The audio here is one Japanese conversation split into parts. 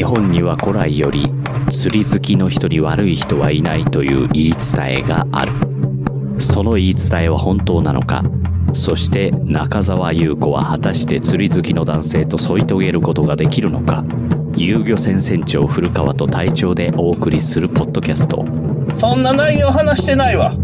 日本には古来より釣り好きの人に悪い人はいないという言い伝えがあるその言い伝えは本当なのか？そして中澤優子は果たして釣り好きの男性と添い遂げることができるのか？遊漁船船長古川と隊長でお送りするポッドキャストそんな内容話してないわ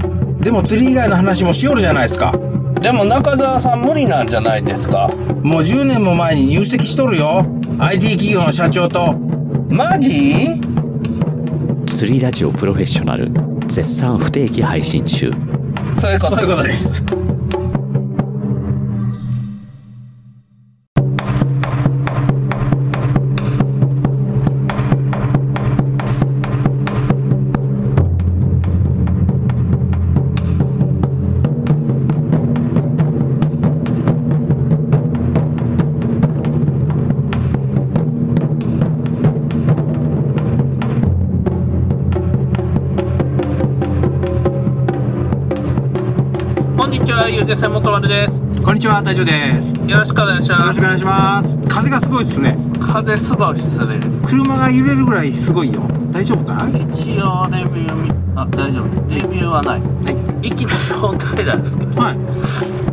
でも釣り以外の話もしよるじゃないですか。でも中澤さん無理なんじゃないですかもう10年も前に入籍しとるよ。IT 企業の社長と。マジ？釣りラジオプロフェッショナル絶賛不定期配信中。そういうこと。そういうことです。こんにちはゆうげせもとまるですこんにちは、隊長です。よよろしくお願いしますろしくお願いします。風がすごいっすね。風すごいっすね車が揺れるぐらいすごいよ。大丈夫かは一応レビューみあ大丈夫レビューはないい。いきなり本題なんですけどはい。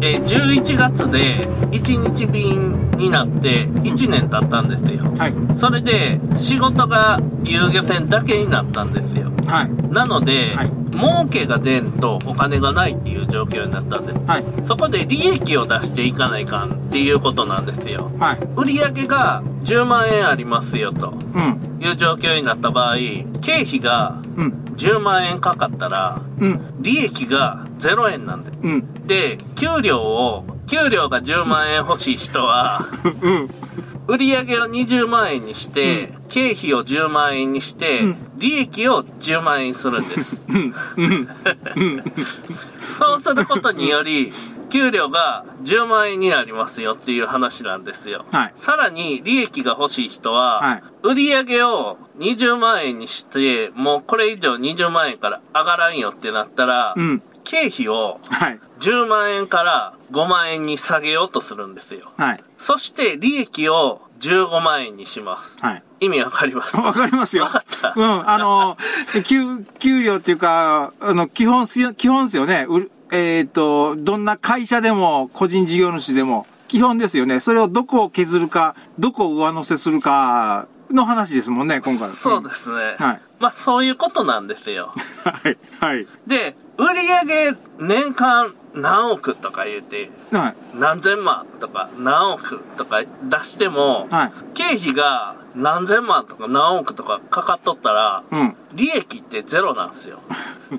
えー11月で1日便になって1年経ったんですよはい。それで仕事が遊漁船だけになったんですよはい。なので、はい儲けが出んとお金がないっていう状況になったんですはい。そこで利益を出していかないかんっていうことなんですよはい。売上が10万円ありますよとうん。いう状況になった場合経費がうん。10万円かかったらうん。利益が0円なんでうん。で給料を給料が10万円欲しい人は うん。売上を20万円にして、経費を10万円にして、うん。利益を10万円にするんです。そうすることにより、給料が10万円になりますよっていう話なんですよ。はい。さらに、利益が欲しい人は、はい。売上を20万円にして、もうこれ以上20万円から上がらんよってなったら、うん。経費をはい。10万円から5万円に下げようとするんですよ。はい。そして利益を15万円にします。はい。意味わかります？わかりますよ。わかったうん、あの、給、給料っていうか、あの、基本すよ、基本ですよね。えっ、と、どんな会社でも、個人事業主でも、基本ですよね。それをどこを削るか、どこを上乗せするか、の話ですもんね、今回。そうですね。はいまあそういうことなんですよ。はい。はい。で、売上年間何億とか言うて、はい。何千万とか何億とか出しても、はい。経費が何千万とか何億とかかかっとったら、うん。利益ってゼロなんですよ。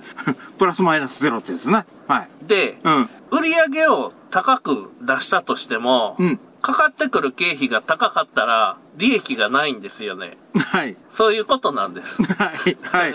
プラスマイナスゼロってですね。はい。で、うん。売上を高く出したとしても、うん。かかってくる経費が高かったら利益がないんですよね。はい。そういうことなんです。はい。はい。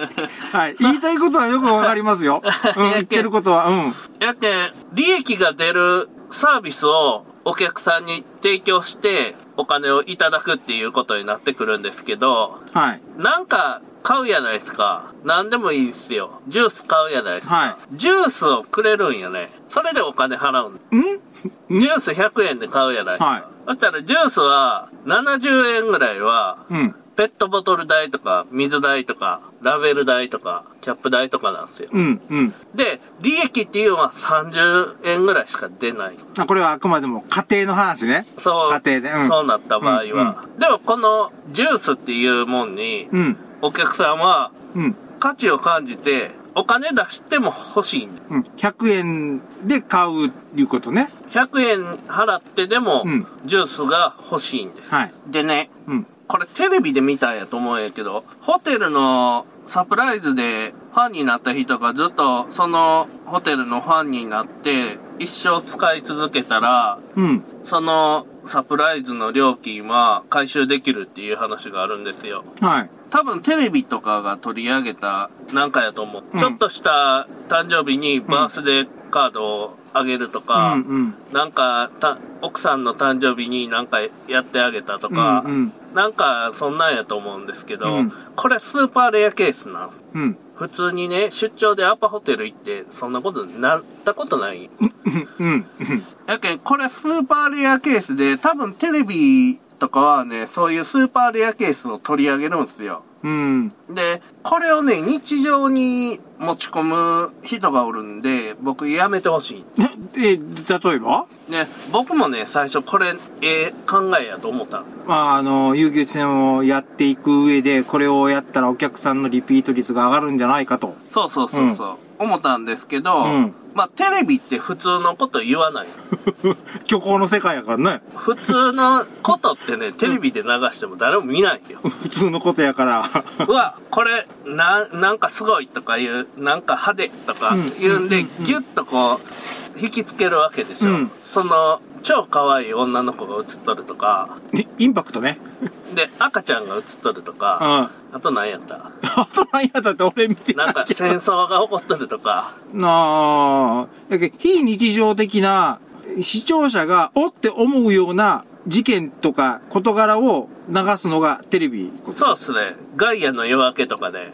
はい。言いたいことはよくわかりますよ。うん。言ってることは、うん。やけん、利益が出るサービスをお客さんに提供してお金をいただくっていうことになってくるんですけど、はい。なんか買うやないですか。何でもいいですよ。ジュース買うやないですか。はいジュースをくれるんよね。それでお金払うん。ジュース100円で買うやないですか。はいそしたらジュースは70円ぐらいは、うん。ペットボトル代とか、水代とか、ラベル代とか、キャップ代とかなんですよ。うん。うん。で、利益っていうのは30円ぐらいしか出ない。あこれはあくまでも家庭の話ね。そう、家庭で。うん。そうなった場合は。でもこのジュースっていうもんに、うん。お客さんはうん。価値を感じて、お金出しても欲しいんで。うん。100円で買ういうことね。100円払ってでもうん、ジュースが欲しいんです。はい。でね、うん。これテレビで見たんやと思うんやけど、ホテルのサプライズでファンになった人がずっとそのホテルのファンになって一生使い続けたら、うん。そのサプライズの料金は回収できるっていう話があるんですよ。はい。多分テレビとかが取り上げたなんかやと思う。うんちょっとした誕生日にバースデーカードをあげるとか、うんうん。なんかた奥さんの誕生日になんかやってあげたとか、うんうんなんかそんなんやと思うんですけど、うんこれスーパーレアケースなんですうん。普通にね、出張でアパホテル行って、そんなことになったことない。うん。うん。やけん、これスーパーレアケースで、多分テレビとかはね、そういうスーパーレアケースを取り上げるん。ですよ。うん。で、これをね、日常に持ち込む人がおるんで、僕やめてほしい。え、例えば？ね、僕もね、最初これ、ええ考えやと思ったの。まあ、あの、遊戯戦をやっていく上で、これをやったらお客さんのリピート率が上がるんじゃないかと。そうそうそうそう。思ったんですけど、うんまあ、テレビって普通のこと言わない。虚構の世界やからね。普通のことってね、テレビで流しても誰も見ないよ。普通のことやから。うわ、これ、な、なんかすごいとかいう、なんか派手とか言うんで、ギュッとこう、引きつけるわけでしょ。うんその、超可愛い女の子が映っとるとか、インパクトね。で、赤ちゃんが映っとるとうん。か、ああと何やった？と何やったって俺見てなんか戦争が起こっとるとか、なあ。だけど非日常的な視聴者がおって思うような事件とか事柄を流すのがテレビ。そうっすね。ガイアの夜明けとかで、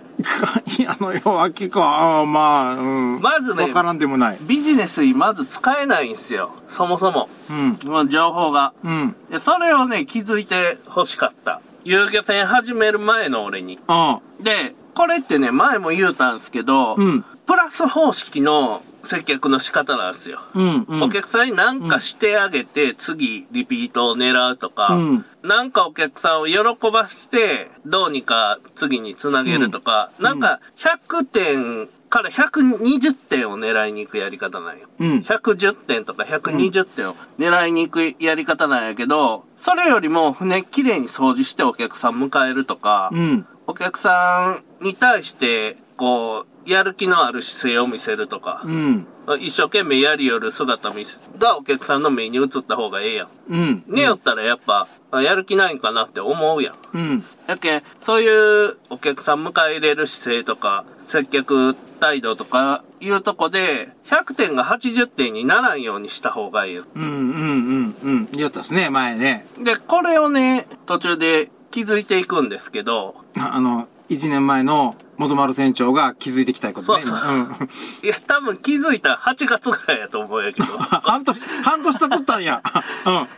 いや、あの夜明けか。ああまあ、うん。まずねわからんでもない。ビジネスにまず使えないんすよ。そもそも。うん。情報が。うん。で、それをね、気づいて欲しかった。遊漁船始める前の俺に。あで、これってね、前も言うたんすけど、うんプラス方式の接客の仕方なんですよ。うん。うん。お客さんに何かしてあげて、次リピートを狙うとか、うんなんかお客さんを喜ばして、どうにか次につなげるとか、なんか100点から120点を狙いに行くやり方なんよ。うん110点とか120点を狙いに行くやり方なんやけど、それよりも船きれいに掃除してお客さん迎えるとか、うん。お客さんに対して、こう、やる気のある姿勢を見せるとか、うん。一生懸命やりよる姿見せがお客さんの目に映った方がええやん。うん。寝よったらやっぱ、あやる気ないんかなって思うやん。うん。やけん、そういうお客さん迎え入れる姿勢とか、接客態度とかいうとこで、100点が80点にならんようにした方がいいよ。うん。うん。うん。うん。言ったっすね、前ね。で、これをね、途中で気づいていくんですけど、あの、一年前の元丸船長が気づいてきたいことね。そうそう今うん。いや、多分気づいたら8月ぐらいやと思うんやけど。半年、半年経っとったんや。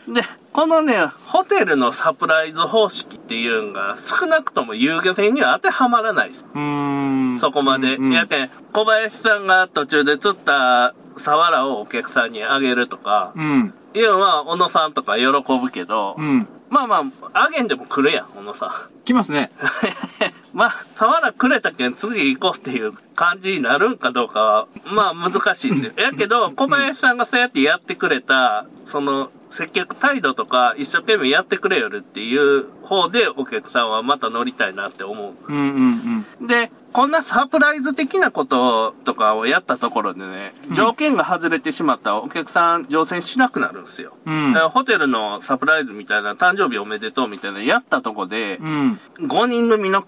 うん。で、このね、ホテルのサプライズ方式っていうのが少なくとも遊漁船には当てはまらないです。うーん。そこまで。うんうんやけん、小林さんが途中で釣ったサワラをお客さんにあげるとか、うん。いうのは小野さんとか喜ぶけど、うん。まあまあ、あげんでも来るやん、小野さん。来ますね。まあ、サワラくれたけん次行こうっていう感じになるんかどうかは、まあ難しいですよ。やけど、小林さんがそうやってやってくれた、その、接客態度とか一生懸命やってくれよるっていう方でお客さんはまた乗りたいなって思う。うんうんうん。で、こんなサプライズ的なこととかをやったところでね、条件が外れてしまったらお客さん乗船しなくなるんですよ。うんだからホテルのサプライズみたいな誕生日おめでとうみたいなのやったとこで、うん。5人組の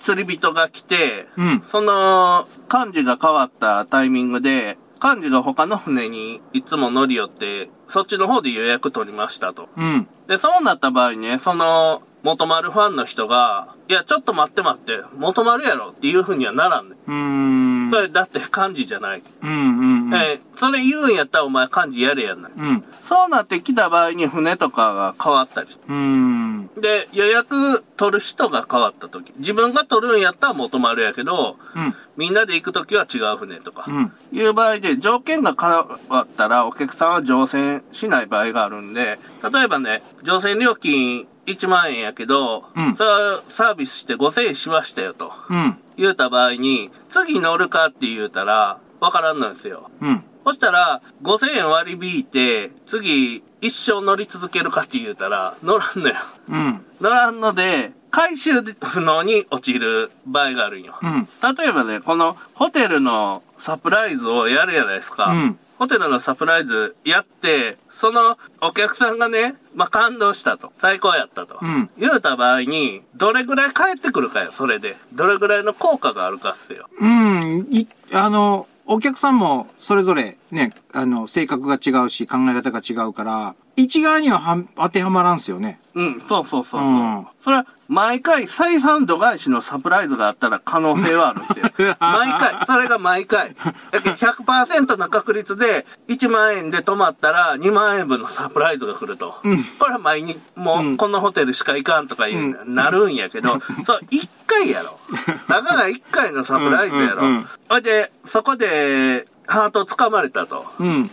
釣り人が来て、うんその幹事が変わったタイミングで、幹事が他の船にいつも乗り寄って、そっちの方で予約取りましたと。うん。で、そうなった場合ね、その、元丸ファンの人が、いや、ちょっと待って待って、元丸やろっていう風にはならんね。うーん。それ、だって幹事じゃない。うんうんうん。えーそれ言うんやったらお前幹事やれやんない。うん。そうなってきた場合に船とかが変わったりしてうーん。で、予約取る人が変わった時。自分が取るんやったら元丸やけど、うん。みんなで行く時は違う船とか。うんいう場合で、条件が変わったらお客さんは乗船しない場合があるんで、例えばね、乗船料金1万円やけど、うんそれはサービスして5000円しましたよと。うん。言うた場合に、次乗るかって言うたら、わからんのですよ。うん。そしたら、5000円割り引いて、次、一生乗り続けるかって言うたら、乗らんのよ。うん。乗らんので、回収不能に陥る場合があるんよ。うん。例えばね、このホテルのサプライズをやるじゃないですか。うんホテルのサプライズやって、そのお客さんがね、まあ、感動したと。最高やったと。うん言うた場合に、どれぐらい返ってくるかよ、それで。どれぐらいの効果があるかっすよ。うん。い、あの、お客さんもそれぞれね、あの、性格が違うし、考え方が違うから、一概には当てはまらんすよね。うん、そうそうそうそう。うんそれは、毎回、採算度外視のサプライズがあったら可能性はあるんですよ。毎回、それが毎回。だけど100%の確率で、1万円で泊まったら2万円分のサプライズが来ると。これは毎日、もう、このホテルしか行かんとかいう、なるんやけど、そう、1回やろ。たかが1回のサプライズやろうんうんで、そこで、ハートを掴まれたと。うん。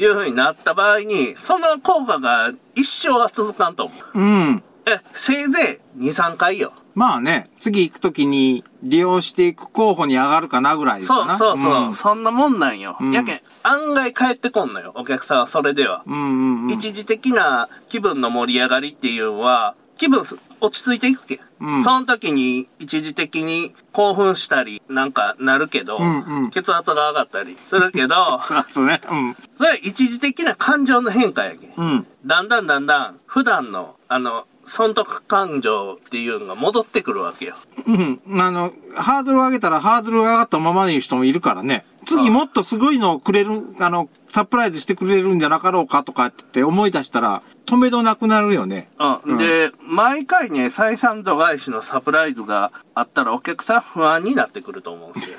いう風になった場合に、その効果が一生は続かんと思う。うん。え、せいぜい2、3回よ。まあね、次行くときに利用していく候補に上がるかなぐらいかそうな。そうそう、んそんなもんなんよ。んやけん、案外帰ってこんのよ、お客さんはそれでは。うんうんうん。一時的な気分の盛り上がりっていうのは、気分す落ち着いていくけ？ん。うんその時に一時的に興奮したりなんかなるけど、うんうん血圧が上がったりするけど、そうですね。うん。それは一時的な感情の変化やけん。うん。だんだんだんだん普段の、あの、損得感情っていうのが戻ってくるわけよ。うん。あの、ハードルを上げたらハードルが上がったままでいう人もいるからね。次もっとすごいのをくれる、あの、サプライズしてくれるんじゃなかろうかとかって思い出したら、止めどなくなるよね。うん。で、毎回ね、採算度外視のサプライズがあったらお客さん不安になってくると思うんですよ。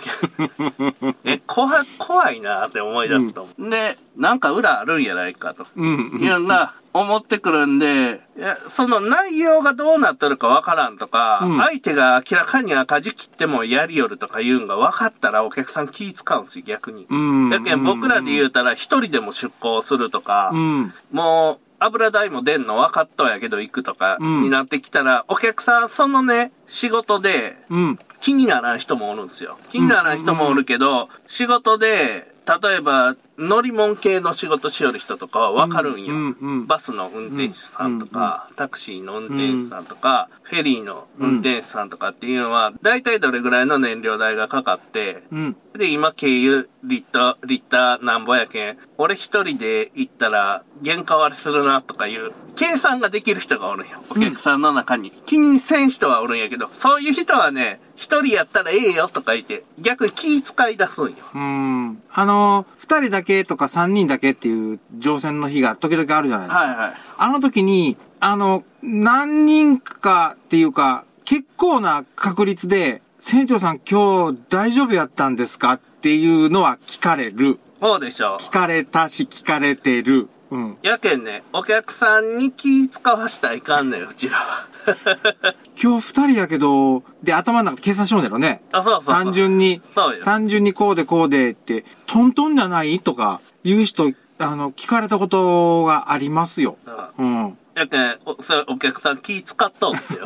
え、怖い、怖いなって思い出すと思う。で、なんか裏あるんやないかと。うん。いうのが思ってくるんで、その内容がどうなってるかわからんとか、うん相手が明らかに赤字切ってもやりよるとかいうのが分かったらお客さん気使うんですよ、逆に。うんだけど僕らで言うたら一人でも出向するとか、うん。もう、油代も出んの分かっとんやけど行くとかうんになってきたら、お客さんそのね、仕事でうん。気にならん人もおるんですよ。気にならん人もおるけど、仕事で、例えば、乗り物系の仕事しよる人とかは分かるんよ。うんうんバスの運転手さんとか、タクシーの運転手さんとか、フェリーの運転手さんとかっていうのは、大体どれぐらいの燃料代がかかって、うん。で、今、軽油、リッター、リッターなんぼやけん、俺一人で行ったら、原価割れするな、とかいう、計算ができる人がおるんよ。お客さんの中に。気にせん人はおるんやけど、そういう人はね、一人やったらええよ、とか言って、逆に気使い出すんよ。うん。あの、二人だけとか三人だけっていう乗船の日が時々あるじゃないですか。はいはい。あの時に、あの、何人かっていうか、結構な確率で、船長さん今日大丈夫やったんですかっていうのは聞かれる。そうでしょ聞かれたし聞かれてる。うん。やけんね、お客さんに気使わしたらいかんのよ、うちらは。今日二人やけど、で、頭の中で計算しようだろね。あ、そうそうそう。単純に、そうよ。単純にこうでこうでって、トントンじゃない？とか、言う人、あの、聞かれたことがありますよ。うん。やけん、おそれお客さん気使っとんすよ。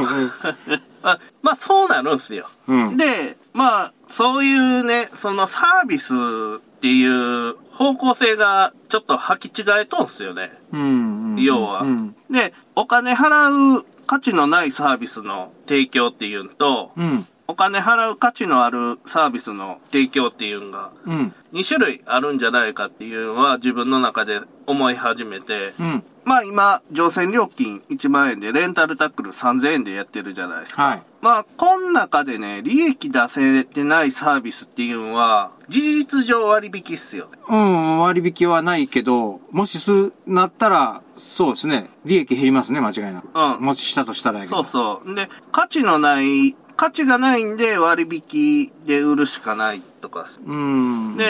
あまあ、そうなるんすよ。うんで、まあ、そういうね、そのサービスっていう方向性がちょっと履き違えとんすよね。うん。うん要は。うん。で、お金払う価値のないサービスの提供っていうのと、うん。お金払う価値のあるサービスの提供っていうのが、うん。2種類あるんじゃないかっていうのは自分の中で思い始めて、うん。まあ今、乗船料金1万円でレンタルタックル3000円でやってるじゃないですか。はい。まあ、この中でね、利益出せてないサービスっていうのは、事実上割引っすよね。うん、割引はないけど、もしす、なったら、そうですね。利益減りますね、間違いなく。うんもししたとしたらやけど。そうそう。で、価値のない、価値がないんで割引で売るしかないとか。うん。で、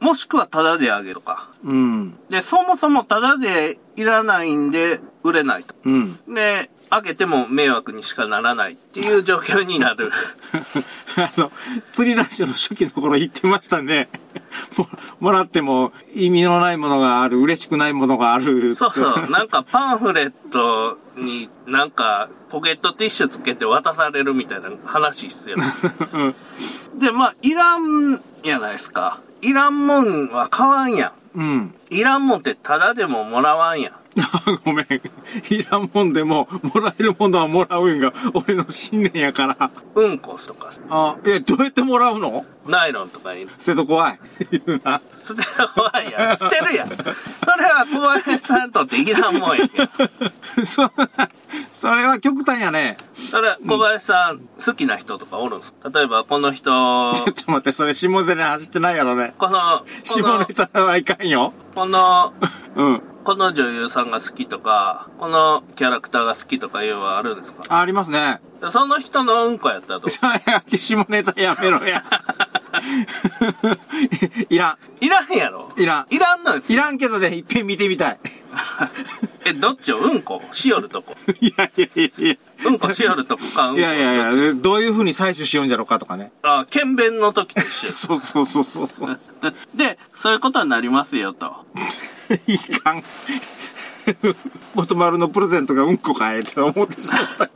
もしくはタダであげるとか。うん。で、そもそもタダでいらないんで売れないと。うん。で、あげても迷惑にしかならないっていう状況になる。あの、釣りラジオの初期の頃言ってましたね。ももらっても意味のないものがある、嬉しくないものがある。そうそう。なんかパンフレットになんかポケットティッシュつけて渡されるみたいな話っすよ。で、まあ、いらんやないですか。いらんもんは買わんやん。うん。いらんもんってただでももらわんやん。ごめん。いらんもんでも、もらえるものはもらうんが、俺の信念やから。うんことか、あ、え、どうやってもらうの？ナイロンとかに捨てと怖い。言うな。捨てる怖いやん。捨てるやん。それは小林さんにとっていらんもんや。そ、それは極端やね。それ、小林さん、好きな人とかおるんす例えば、この人、ちょっと待って、それ下ネタ走ってないやろね。この、こ下のネ、タはいかんよ。この、うん。この女優さんが好きとか、このキャラクターが好きとかいうのはあるんですか？あありますね。その人のうんこやったらどう下ネタやめろや。いらいらんやろん。いらん。いらんのよ。いらんけどね、いっぺん見てみたい。え、どっちをうんこ？しよるとこ。いやいやいやいや。うんこしよるとこか、うんこいやいやいや、どういう風に採取しようんじゃろうかとかね。あ、検便の時と一緒そうそうそうそうそう。で、そういうことになりますよと。いかん。元丸のプレゼントがうんこかえって思ってしまった。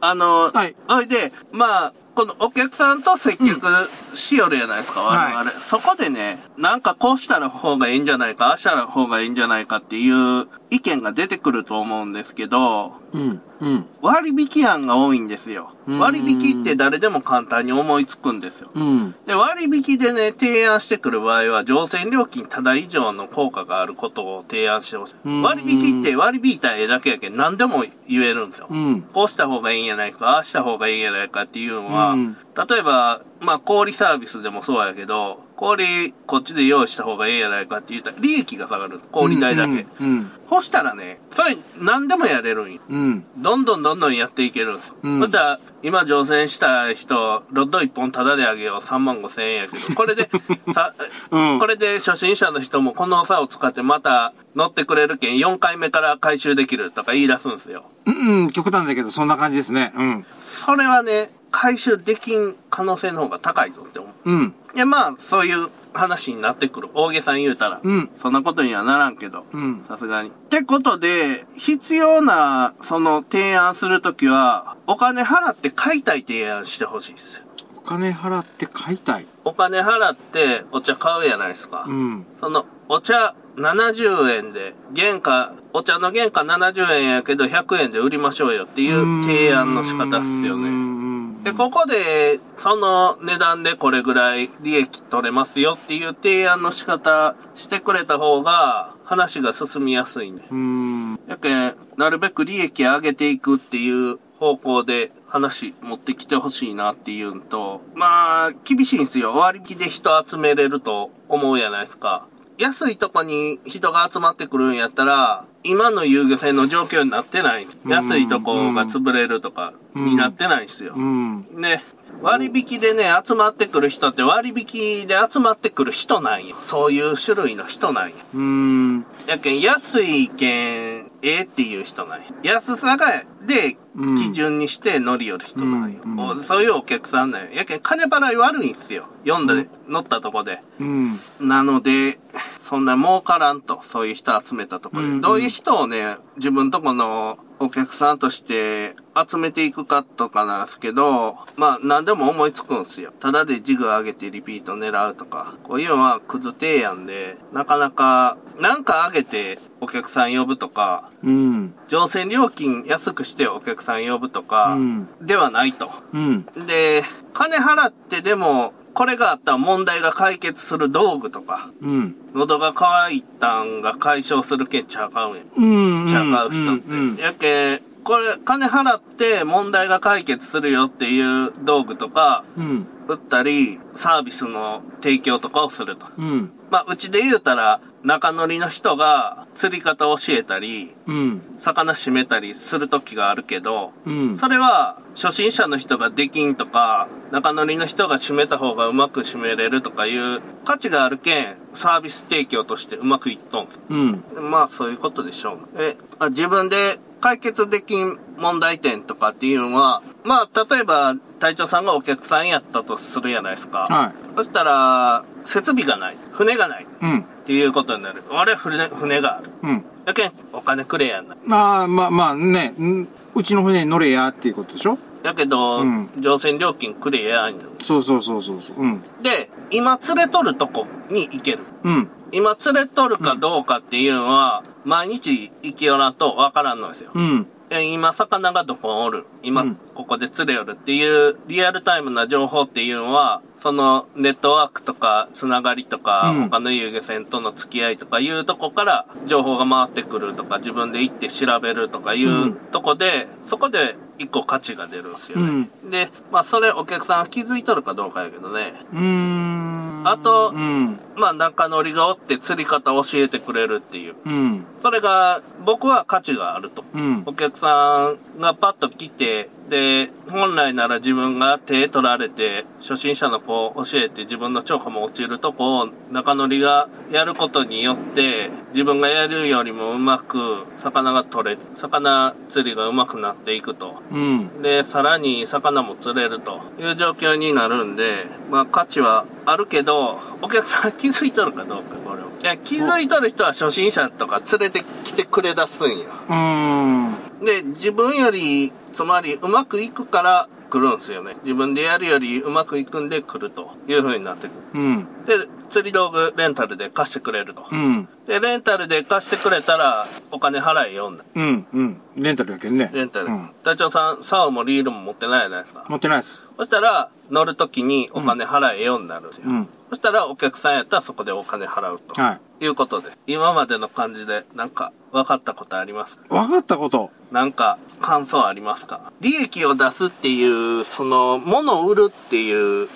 あの、はい。ほいで、まあ、このお客さんと接客しよるやないですか、我々、はい。そこでね、なんかこうしたら方がいいんじゃないか、ああしたら方がいいんじゃないかっていう意見が出てくると思うんですけど、うん、うん、割引案が多いんですよ。うん割引って誰でも簡単に思いつくんですよ。うん。で、割引でね、提案してくる場合は、乗船料金ただ以上の効果があることを提案してほしい。うん割引って割引いた絵だけやけん何でも言えるんですよ。うん。こうした方がいいんやないか、ああした方がいいんやないかっていうのは、うん例えば、まあ、小売サービスでもそうやけど、小売こっちで用意した方がいいんやないかって言ったら、利益が下がる。小売代だけ。うん、そしたらね、それ何でもやれるんよ。うん。どんどんどんどんやっていけるんです。うんそしたら、今乗船した人、ロッド1本タダであげよう3万5千円やけど、これで、さ、うんこれで初心者の人もこの差を使ってまた乗ってくれるけん4回目から回収できるとか言い出すんですよ。うん、うん、極端だけど、そんな感じですね。うん。それはね、回収できん可能性の方が高いぞって思う。うん。いや、まあ、そういう話になってくる。大げさに言うたら。うんそんなことにはならんけど。うんさすがに。ってことで、必要な、その、提案するときは、お金払って買いたい提案してほしいです。お金払って買いたい。お金払ってお茶買うやないですか。うん。その、お茶70円で、原価、お茶の原価70円やけど100円で売りましょうよっていう提案の仕方っすよね。ねで、ここで、その値段でこれぐらい利益取れますよっていう提案の仕方してくれた方が、話が進みやすいね。うん。やけん、なるべく利益上げていくっていう方向で話持ってきてほしいなっていうのと、まあ、厳しいんですよ。割引で人集めれると思うやないですか。安いとこに人が集まってくるんやったら、今の遊漁船の状況になってない。安いとこが潰れるとかになってないんですよ。うん。ね、割引でね、集まってくる人って割引で集まってくる人なんよ。そういう種類の人なんよ。うん。やけん、安いけん、ええっていう人なんや。安さが、で、うん基準にして乗り寄る人なんよ。うんおそういうお客さんなんよ。やけん、金払い悪いんすよ。読んで、乗ったとこで。うん。なので、そんな儲からんと、そういう人集めたとこで。うんどういう人をね、自分とこのお客さんとして集めていくかとかなんですけど、まあ何でも思いつくんすよ。ただでジグ上げてリピート狙うとか。こういうのはクズ提案で、なかなか、なんか上げてお客さん呼ぶとか、うん。乗船料金安くしてお客さん呼ぶとかうん、ではないと。うん。で、金払ってでも、これがあったら問題が解決する道具とか、うん。喉が渇いたんが解消するけんちゃうかうんや。うん。ちゃうかう人って。うん。やけん、これ、金払って問題が解決するよっていう道具とか、うん。売ったり、サービスの提供とかをすると。うん。まあ、うちで言うたら、中乗りの人が釣り方を教えたり、うん。魚締めたりする時があるけど、うん。それは初心者の人ができんとか、中乗りの人が締めた方がうまく締めれるとかいう価値があるけん、サービス提供としてうまくいっとんす。うん。まあそういうことでしょう。え、あ自分で解決できん問題点とかっていうのは、まあ例えば隊長さんがお客さんやったとするじゃないですか。はい。そしたら、設備がない。船がない。っうん。ていうことになる。俺は船、船がある。うん。やけん、お金くれやんな。ああ、まあまあね、んうちの船に乗れやっていうことでしょ？やけど、うん乗船料金くれやんの。そうそうそうそうそう。うん。で、今連れとるとこに行ける。うん。今連れとるかどうかっていうのは、毎日行きよらんとわからんのですよ。うん。え今、魚がどこにおる？今うん、ここで釣れよるっていう、リアルタイムな情報っていうのは、その、ネットワークとか、つながりとか、うん他の遊漁船との付き合いとかいうとこから、情報が回ってくるとか、自分で行って調べるとかいううんとこで、そこで一個価値が出るんですよね。で、まあ、それお客さんは気づいとるかどうかやけどね。うーん。あとう、ん。まあ中乗りがおって釣り方を教えてくれるっていう。うん。それが僕は価値があると。うん。お客さんがパッと来て、で、本来なら自分が手取られて、初心者の子を教えて自分の超過も落ちるとこを中乗りがやることによって、自分がやるよりもうまく魚が取れ、魚釣りがうまくなっていくと。うん。で、さらに魚も釣れるという状況になるんで、まあ価値はあるけど、お客さん 気づいとるかどうか、これを。いや、気づいとる人は初心者とか連れてきてくれ出すんよ。うん。で、自分より、つまりうまくいくから来るんですよね。自分でやるよりうまくいくんで来るという風になってくうん。る。で、釣り道具レンタルで貸してくれると。うん。で、レンタルで貸してくれたらお金払えよんだ。うん。うん。レンタルやけんね。レンタルうん。。隊長さん、竿もリールも持ってないじゃないですか。持ってないです。そしたら、乗るときにお金払えようになるんですよ。うん。そしたら、お客さんやったらそこでお金払うと。はい。いうことで、今までの感じで、なんか、分かったことありますか？分かったこと。なんか、感想ありますか？利益を出すっていう、その、物を売るっていう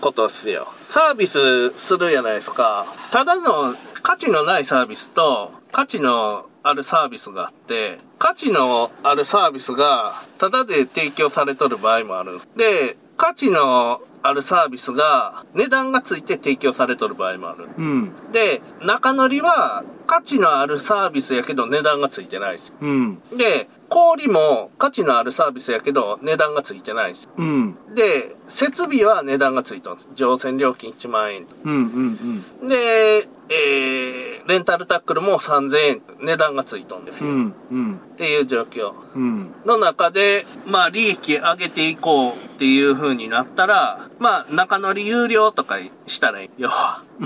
ことっすよ。サービスするじゃないですか。ただの価値のないサービスと、価値のあるサービスがあって、価値のあるサービスが、ただで提供されとる場合もあるんです。で、価値のあるサービスが、値段がついて提供されとる場合もある。うん。で、中乗りは価値のあるサービスやけど値段がついてないです。うん。で、氷も価値のあるサービスやけど値段がついてないです。うん。で、設備は値段がついてます。乗船料金1万円。うん。うん。うん。で、えー、レンタルタックルも3000円値段がついとんですよ。うん。うん。っていう状況うん。の中で、まあ利益上げていこうっていう風になったら、まあ中乗り有料とかしたらいいよ。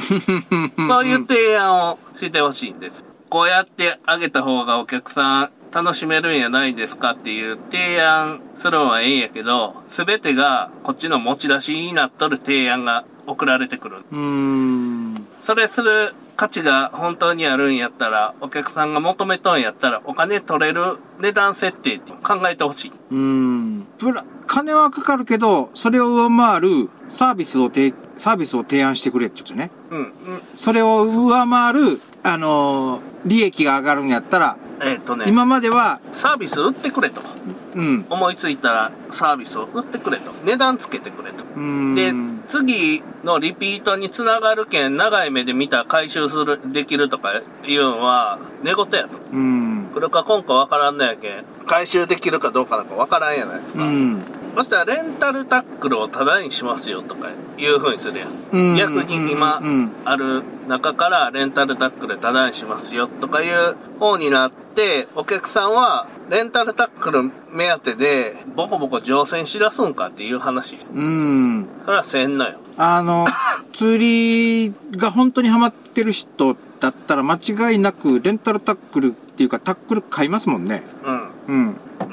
そういう提案をしてほしいんです。こうやってあげた方がお客さん楽しめるんやないですかっていう提案するのはええんやけど、すべてがこっちの持ち出しになっとる提案が送られてくる。うん。それする価値が本当にあるんやったら、お客さんが求めとんやったら、お金取れる値段設定って考えてほしい。うん。プラ、金はかかるけど、それを上回るサービスをて、サービスを提案してくれってことね。うん。うんそれを上回る、あのー利益が上がるんやったら、えっ、とね、今までは、サービス売ってくれと。うん。思いついたらサービスを売ってくれと。値段つけてくれと。うん。で、次のリピートにつながるけん、長い目で見たら回収する、できるとかいうのは、寝言やと。うん。来るか今かわからんのやけん、回収できるかどうかなんかわからんやないですか。うん。そしたらレンタルタックルをタダにしますよとかいう風にするやん。うん逆に今うんある中からレンタルタックルタダにしますよとかいう方になって、お客さんはレンタルタックル目当てでボコボコ乗船しだすんかっていう話。うん。それはせんのよ。あの、釣りが本当にハマってる人だったら間違いなくレンタルタックルっていうかタックル買いますもんね。うん。う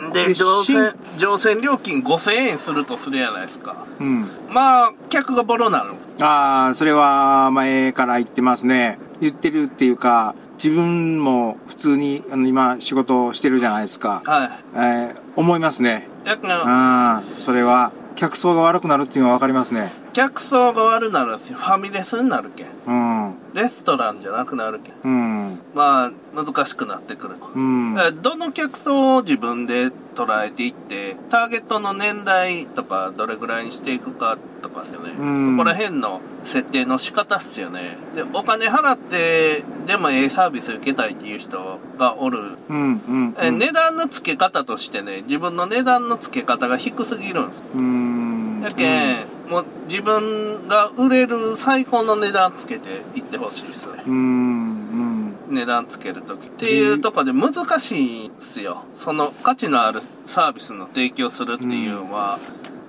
ん。で、で乗船新、乗船料金5000円するとするやないですか。うん。まあ、客がボロなる。ああ、それは前から言ってますね。言ってるっていうか、自分も普通にあの今仕事をしてるじゃないですか。はい。えー思いますね。やけんああ、それは客層が悪くなるっていうのは分かりますね。客層が悪なるんですよ。ファミレスになるけん。うん。レストランじゃなくなるけん。うん。まあ、難しくなってくる。うん。えどの客層を自分で捉えていって、ターゲットの年代とかどれぐらいにしていくかとかですよね。うんそこら辺の設定の仕方っすよね。で、お金払って、でもええサービス受けたいっていう人がおる。うん。うん。え値段の付け方としてね、自分の値段の付け方が低すぎるんです。うん。やけん、もう自分が売れる最高の値段つけていってほしいですね。うん。うん。値段つけるとき。っていうとこで難しいんですよ。その価値のあるサービスの提供するっていうのは、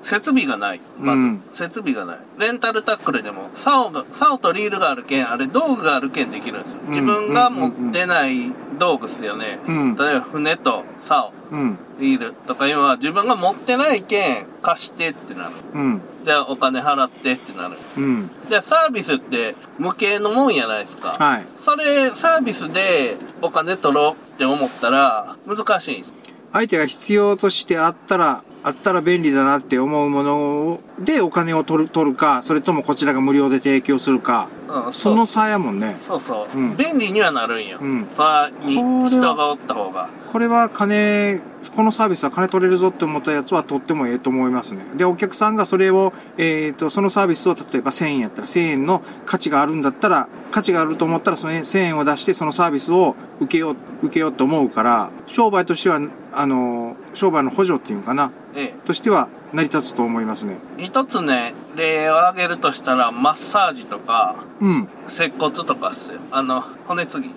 設備がない。まず、うん設備がない。レンタルタックルでも、竿が、竿とリールがあるけん、あれ道具があるけんできるんですよ。ん自分が持ってない道具っすよね。うん例えば船と竿、うん。リールとかいうのは自分が持ってないけん貸してってなる。うん。じゃあお金払ってってなる。うん。で、サービスって無形のもんやないですか。はい。それ、サービスでお金取ろうって思ったら難しいんです。相手が必要としてあったら、あったら便利だなって思うものでお金を取る、取るか、それともこちらが無料で提供するか、うんその差やもんね。そうそう、うん便利にはなるんよ。うん場にこれは人がおった方が。これは金、このサービスは金取れるぞって思ったやつはとってもええと思いますね。で、お客さんがそれを、えっ、と、そのサービスを例えば1000円やったら1000円の価値があるんだったら、価値があると思ったらその1000円を出してそのサービスを受けよう、受けようと思うから、商売としては、あの、商売の補助っていうのかな、えとしては成り立つと思いますね。え。一つね、例を挙げるとしたら、マッサージとか、うん。接骨とかっすよ。あの、骨継ぎ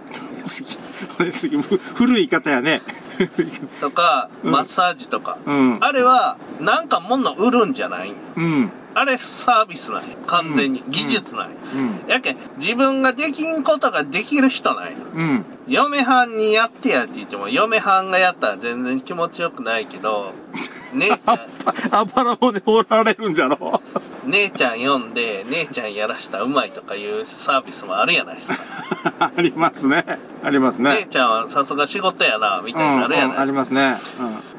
次、次、ふ古い言い方やね。とか、うんマッサージとか。うん。あれは、なんか物売るんじゃないうん。あれサービスなんよ完全に。うん技術なんようん。やけん、自分ができんことができる人なんようん。嫁はんにやってやって言っても、嫁はんがやったら全然気持ちよくないけど、姉ちゃん、あばら骨折られるんじゃろ？姉ちゃん読んで、姉ちゃんやらしたらうまいとかいうサービスもあるやないですか。ありますね。ありますね。姉ちゃんはさすが仕事やな、みたいになるやうんうんあないですか。りますね。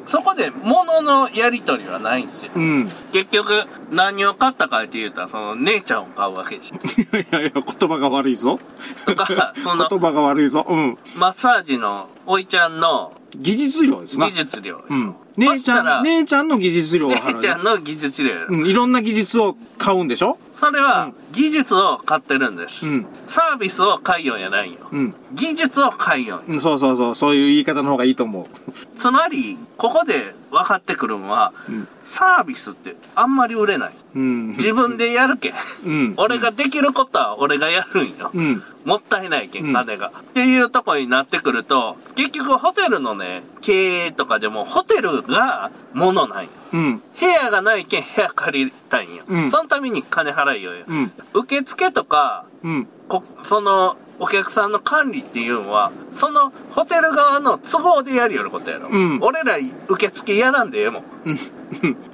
そこで物のやり取りはないんですよ。うん。うん。結局、何を買ったかって言うたら、その姉ちゃんを買うわけでしょ。いやいや、言葉が悪いぞ。とか、その、言葉が悪いぞ。うん。マッサージのおいちゃんの技術料ですな。技術料。うん。そ姉ちゃん、姉ちゃんの技術料を姉払う。ちゃんの技術料。うん。いろんな技術を買うんでしょ？それは技術を買ってるんです。うん。サービスを買いよんやないよ。うん。技術を買いよん。うん、そうそうそう。そういう言い方の方がいいと思つまり、ここで分かってくるのは、んサービスってあんまり売れない。う。うん。自分でやるけん。うん。俺ができることは俺がやるんよ。うん。もったいないけ金が。っていうとこになってくると、結局ホテルのね、経営とかでもホテルが物なんよ。うん。部屋がないけん部屋借りたいんよ。うんそのために金払いよよ。うん。受付とか、うん。こそのお客さんの管理っていうのは、そのホテル側の都合でやりよることやろ。うん俺ら受付やらんでええも ん。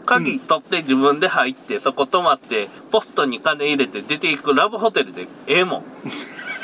鍵取って自分で入って、そこ泊まって、ポストに金入れて出ていくラブホテルでええもん。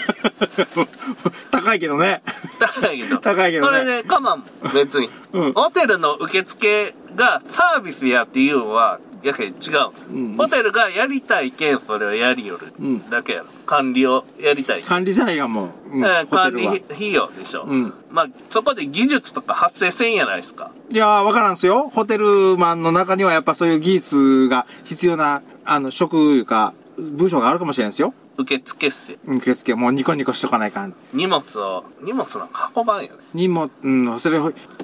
高いけどね。高いけど。高いけどねそれで我慢、別に。うんホテルの受付がサービスやっていうのは、やけん違うんですよ、うんホテルがやりたいけん、それをやりよるうんだけやろ。管理をやりたい。管理さないがもう。うんえー管理。費用でしょ。うんまあ、そこで技術とか発生せんやないですか。いやー、わからんすよ。ホテルマンの中にはやっぱそういう技術が必要な、あの、職いうか、部署があるかもしれないですよ。受付っすよ。受付、もうニコニコしとかないかん。荷物を、荷物なんか運ばんよね。にも、うん、それ、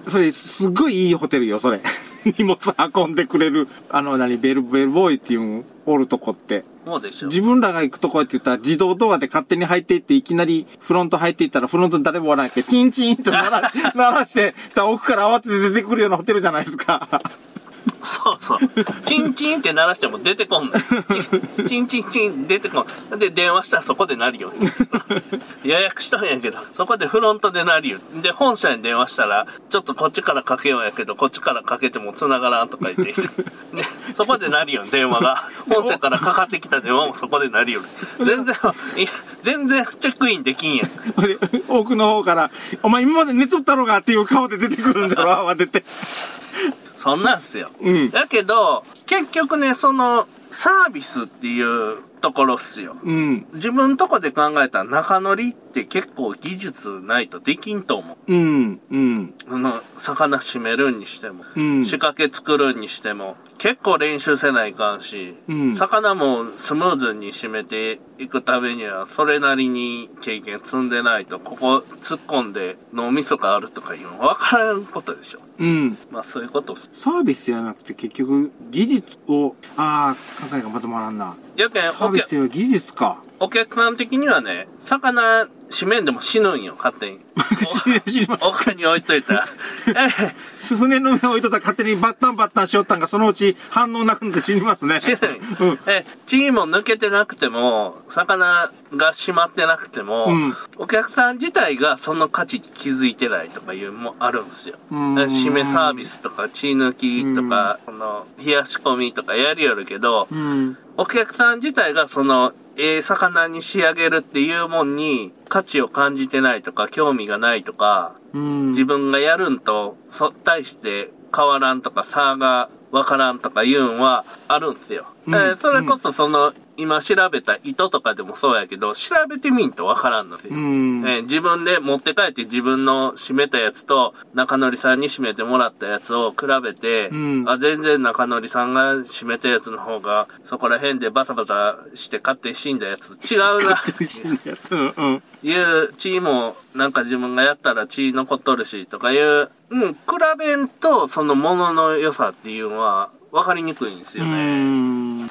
それ、すっごいいいホテルよ、それ。荷物運んでくれる、あの、何、ベル、ベルボーイっていう、おるとこって。もうでしょ。自分らが行くとこって言ったら自動ドアで勝手に入っていって、いきなりフロント入っていったらフロントに誰もおらなくて、チンチンって鳴ら鳴らして、したら奥から慌てて出てくるようなホテルじゃないですか。そうそう。チンチンって鳴らしても出てこんの。チンチンチン出てこん。で、電話したらそこで鳴るよ。予約したんやけど、そこでフロントで鳴るよ。で、本社に電話したら、ちょっとこっちからかけようやけど、こっちからかけても繋がらんとか言って。で、そこで鳴るよ、電話が。本社からかかってきた電話もそこで鳴るよ。全然、いや全然チェックインできんやん。奥の方から、お前今まで寝とったろがっていう顔で出てくるんだろ、慌てて。そんなんすよ。うんだけど、結局ね、その、サービスっていうところっすよ。うん。自分とこで考えたら中乗りって結構技術ないとできんと思う。うん。うん。あの、魚締めるにしても、うん仕掛け作るにしても、結構練習せないかんし、うん魚もスムーズに締めていくためには、それなりに経験積んでないと、ここ突っ込んで脳みそがあるとかいうの分からんことでしょ。うん。まあそういうこと。サービスじゃなくて結局技術を、ああ、考えがまとまらんな。やけんサービスより技術か。お客さん的にはね、魚締めんでも死ぬんよ、勝手に。知り知りま奥に置いといたら。え船の上置いとったら勝手にバッタンバッタンしよったんがそのうち反応なくなって死にますね。死ぬんよえ、血も抜けてなくても、魚が閉まってなくても、うんお客さん自体がその価値に気づいてないとかいうのもあるんですよ。うん締めサービスとか血抜きとか、この冷やし込みとかやりよるけど、うん。お客さん自体がその、ええ魚に仕上げるっていうもんに価値を感じてないとか、興味がないとか、うん。自分がやるんと、そ、対して変わらんとか差がわからんとかいうんはあるんすよ。うんえーそれこそその、今調べた糸とかでもそうやけど、調べてみんとわからんのですよ。うん。えー自分で持って帰って自分の締めたやつと中則さんに締めてもらったやつを比べて、うんあ全然中則さんが締めたやつの方がそこら辺でバタバタして勝手に死んだやつ違うな美味しいやつ。うん。いう血もなんか自分がやったら血残っとるしとかいう、うん、比べんとそのものの良さっていうのは分かりにくいんですようね。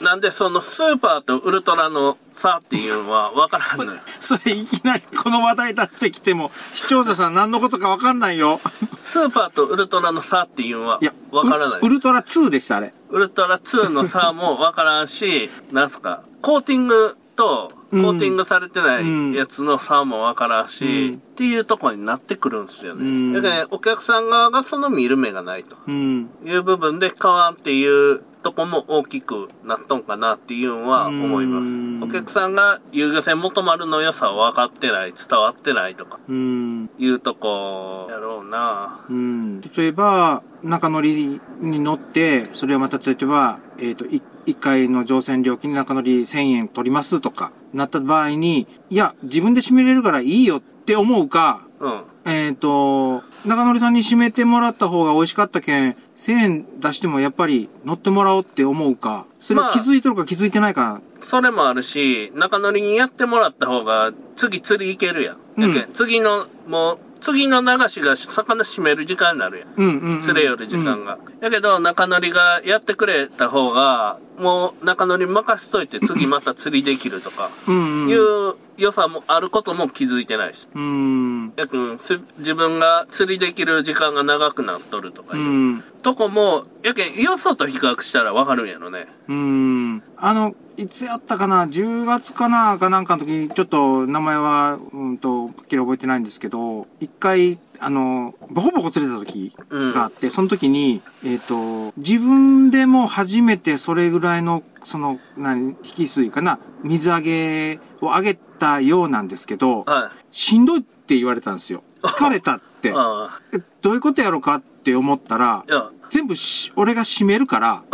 ん。なんでそのスーパーとウルトラの差っていうのは分からんのよ。それいきなりこの話題出してきても、視聴者さん何のことかわかんないよ。スーパーとウルトラの差っていうのはいや、分からないウ。ウルトラ2でした、あれ。ウルトラ2の差も分からんし、なんすか、コーティングと、コーティングされてないやつの差もわからんし、っていうとこになってくるんですよね。だから、ね、お客さん側がその見る目がないと。いう部分で、買わんっていうとこも大きくなっとんかなっていうのは思います。お客さんが遊漁船元丸の良さを分かってない、伝わってないとか、いうとこやろうな。うん。例えば、中乗りに乗って、それはまた例えば、えっ、ー、と、1回の乗船料金中乗り1000円取りますとか、なった場合に、いや、自分で締めれるからいいよって思うか、うん、えっ、ー、と、中乗りさんに締めてもらった方が美味しかったけん、1000円出してもやっぱり乗ってもらおうって思うか、それを気づいとるか気づいてないか、まあ、それもあるし、中乗りにやってもらった方が、次釣り行けるやん。うん、次の、もう、次の流しが魚締める時間になるやん。うんうん、うん、釣れよる時間が。や、うん、けど、中乗りがやってくれた方が、もう中乗り任せといて次また釣りできるとか。いう良さもあることも気づいてないし。うん。やけん、す自分が釣りできる時間が長くなっとるとかう。いうんとこも、やけん、よそと比較したらわかるんやろね。うん。あの、いつやったかな ?10 月かな？かなんかの時に、ちょっと名前は、うんと、はっきり覚えてないんですけど、一回、あの、ボコボコ釣れた時があって、その時に、えっ、と、自分でも初めてそれぐらいの、その、何、引き水かな水揚げを上げたようなんですけど、はい。しんどいって言われたんですよ。疲れたって。どういうことやろうかって思ったら、全部し、俺が締めるから、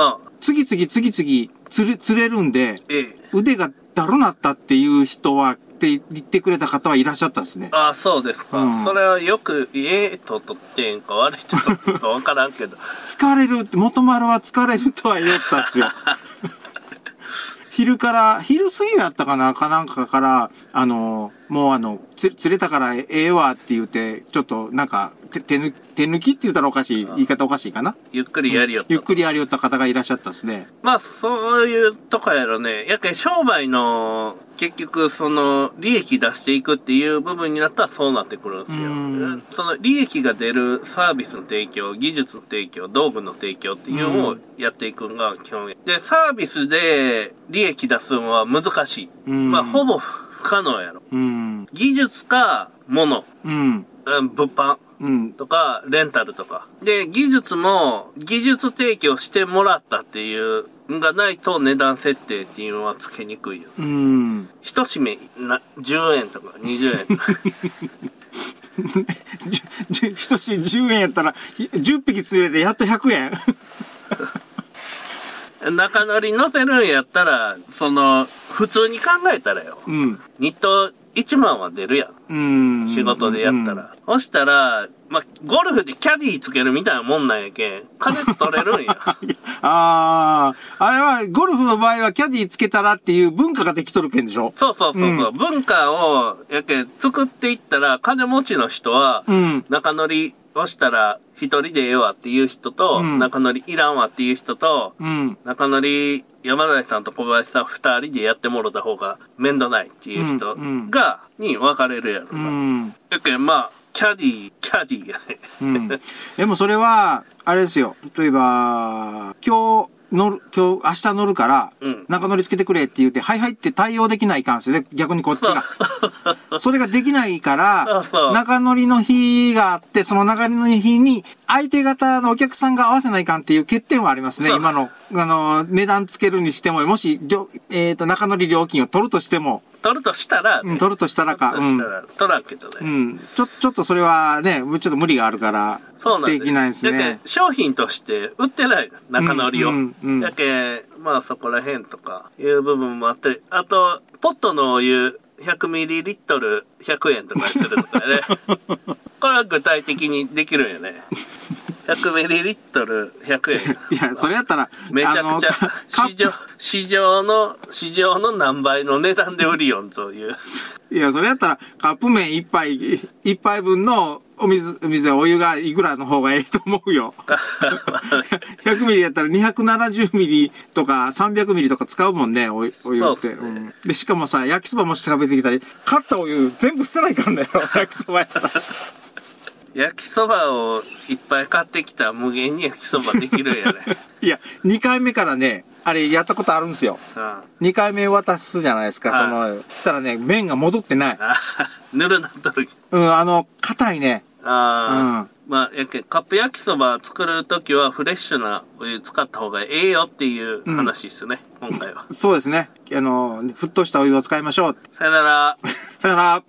次々次々釣れ、釣れるんで、ええ。腕がだるなったっていう人は、って言ってくれた方はいらっしゃったですね。ああ、そうですか。うんそれはよく、ええと取ってんか悪いと取ってんかわからんけど。疲れるって、元丸は疲れるとは言ったっすよ。昼から、昼過ぎやったかなかなんかから、あの、もうあの、つ釣れたからええわって言って、ちょっとなんか、手手抜手抜きって言ったらおかしい、言い方おかしいかなゆっくりやりよった。ゆっくりやりよった方がいらっしゃったですね。まあ、そういうとこやろね。やけん商売の、結局、その、利益出していくっていう部分になったらそうなってくるんですよ。うんその、利益が出るサービスの提供、技術の提供、道具の提供っていうのをやっていくのが基本。で、サービスで利益出すのは難しい。うんまあ、ほぼ不可能やろ。うん。技術か、物、うん。うん物販。うん。とか、レンタルとか。で、技術も、技術提供してもらったっていうのがないと値段設定っていうのはつけにくいよ。うん。一締めな、10円とか20円とか。一し10円やったら、ひ10匹釣れてやっと100円。中乗り乗せるんやったら、その、普通に考えたらよ。うん。日当1万は出るやん。うん。仕事でやったら。そしたら、まあ、ゴルフでキャディーつけるみたいなもんなんやけん、金取れるんや。ああ、あれは、ゴルフの場合はキャディーつけたらっていう文化ができとるけんでしょ？そうそうそうそう、文化を、やけん、作っていったら、金持ちの人は、うん。中乗りをしたら、一人でええわっていう人と、うん中乗りいらんわっていう人と、うん。中乗り山崎さんと小林さん二人でやってもろた方が面倒ないっていう人うんうんが、に分かれるやろうな。ん。やけん、まあ、キャディー、キャディーやね。うん。でもそれは、あれですよ。例えば、今日乗る、今日、明日乗るから、うん中乗りつけてくれって言って、はいはいって対応できないかんすよね。逆にこっちが。そ れができないから中乗りの日があって、その中乗りの日に、相手方のお客さんが合わせないかんっていう欠点はありますね。今の、あの、値段つけるにしても、もし、えっ、と、中乗り料金を取るとしても、取るとしたら、うん、取るとしたらか。うん取るとした。ら、取らんけどね。うん。ちょ、ちょっとそれはね、ちょっと無理があるから。そうなんできないですね。商品として売ってないの中乗りを。うんうんうんだけまあそこら辺とかいう部分もあったり、あと、ポットのお湯 100ml100 円とかするとかね。これは具体的にできるんよね。100ml100 円。いや、それやったら、めちゃくちゃ市場、市場の、市場の何倍の値段で売りよんという。いや、それやったら、カップ麺一杯、一杯分のお水、お水やお湯がいくらの方がええと思うよ。100ミリやったら270ミリとか300ミリとか使うもんね、お湯お湯って。そうっすねうんで、しかもさ、焼きそばもし食べてきたり、買ったお湯全部捨てないかんだよ、焼きそばやったら。焼きそばをいっぱい買ってきたら無限に焼きそばできるんやね。いや、2回目からね、あれやったことあるんですよ。うん2回目渡すじゃないですか、はいその、したらね、麺が戻ってない。あぬるなっとる。うん、あの、硬いね。ああ、まあ、やけんカップ焼きそば作るときはフレッシュなお湯使った方がええよっていう話っすね、今回は。そうですね。あの、沸騰したお湯を使いましょう。さよなら。さよなら。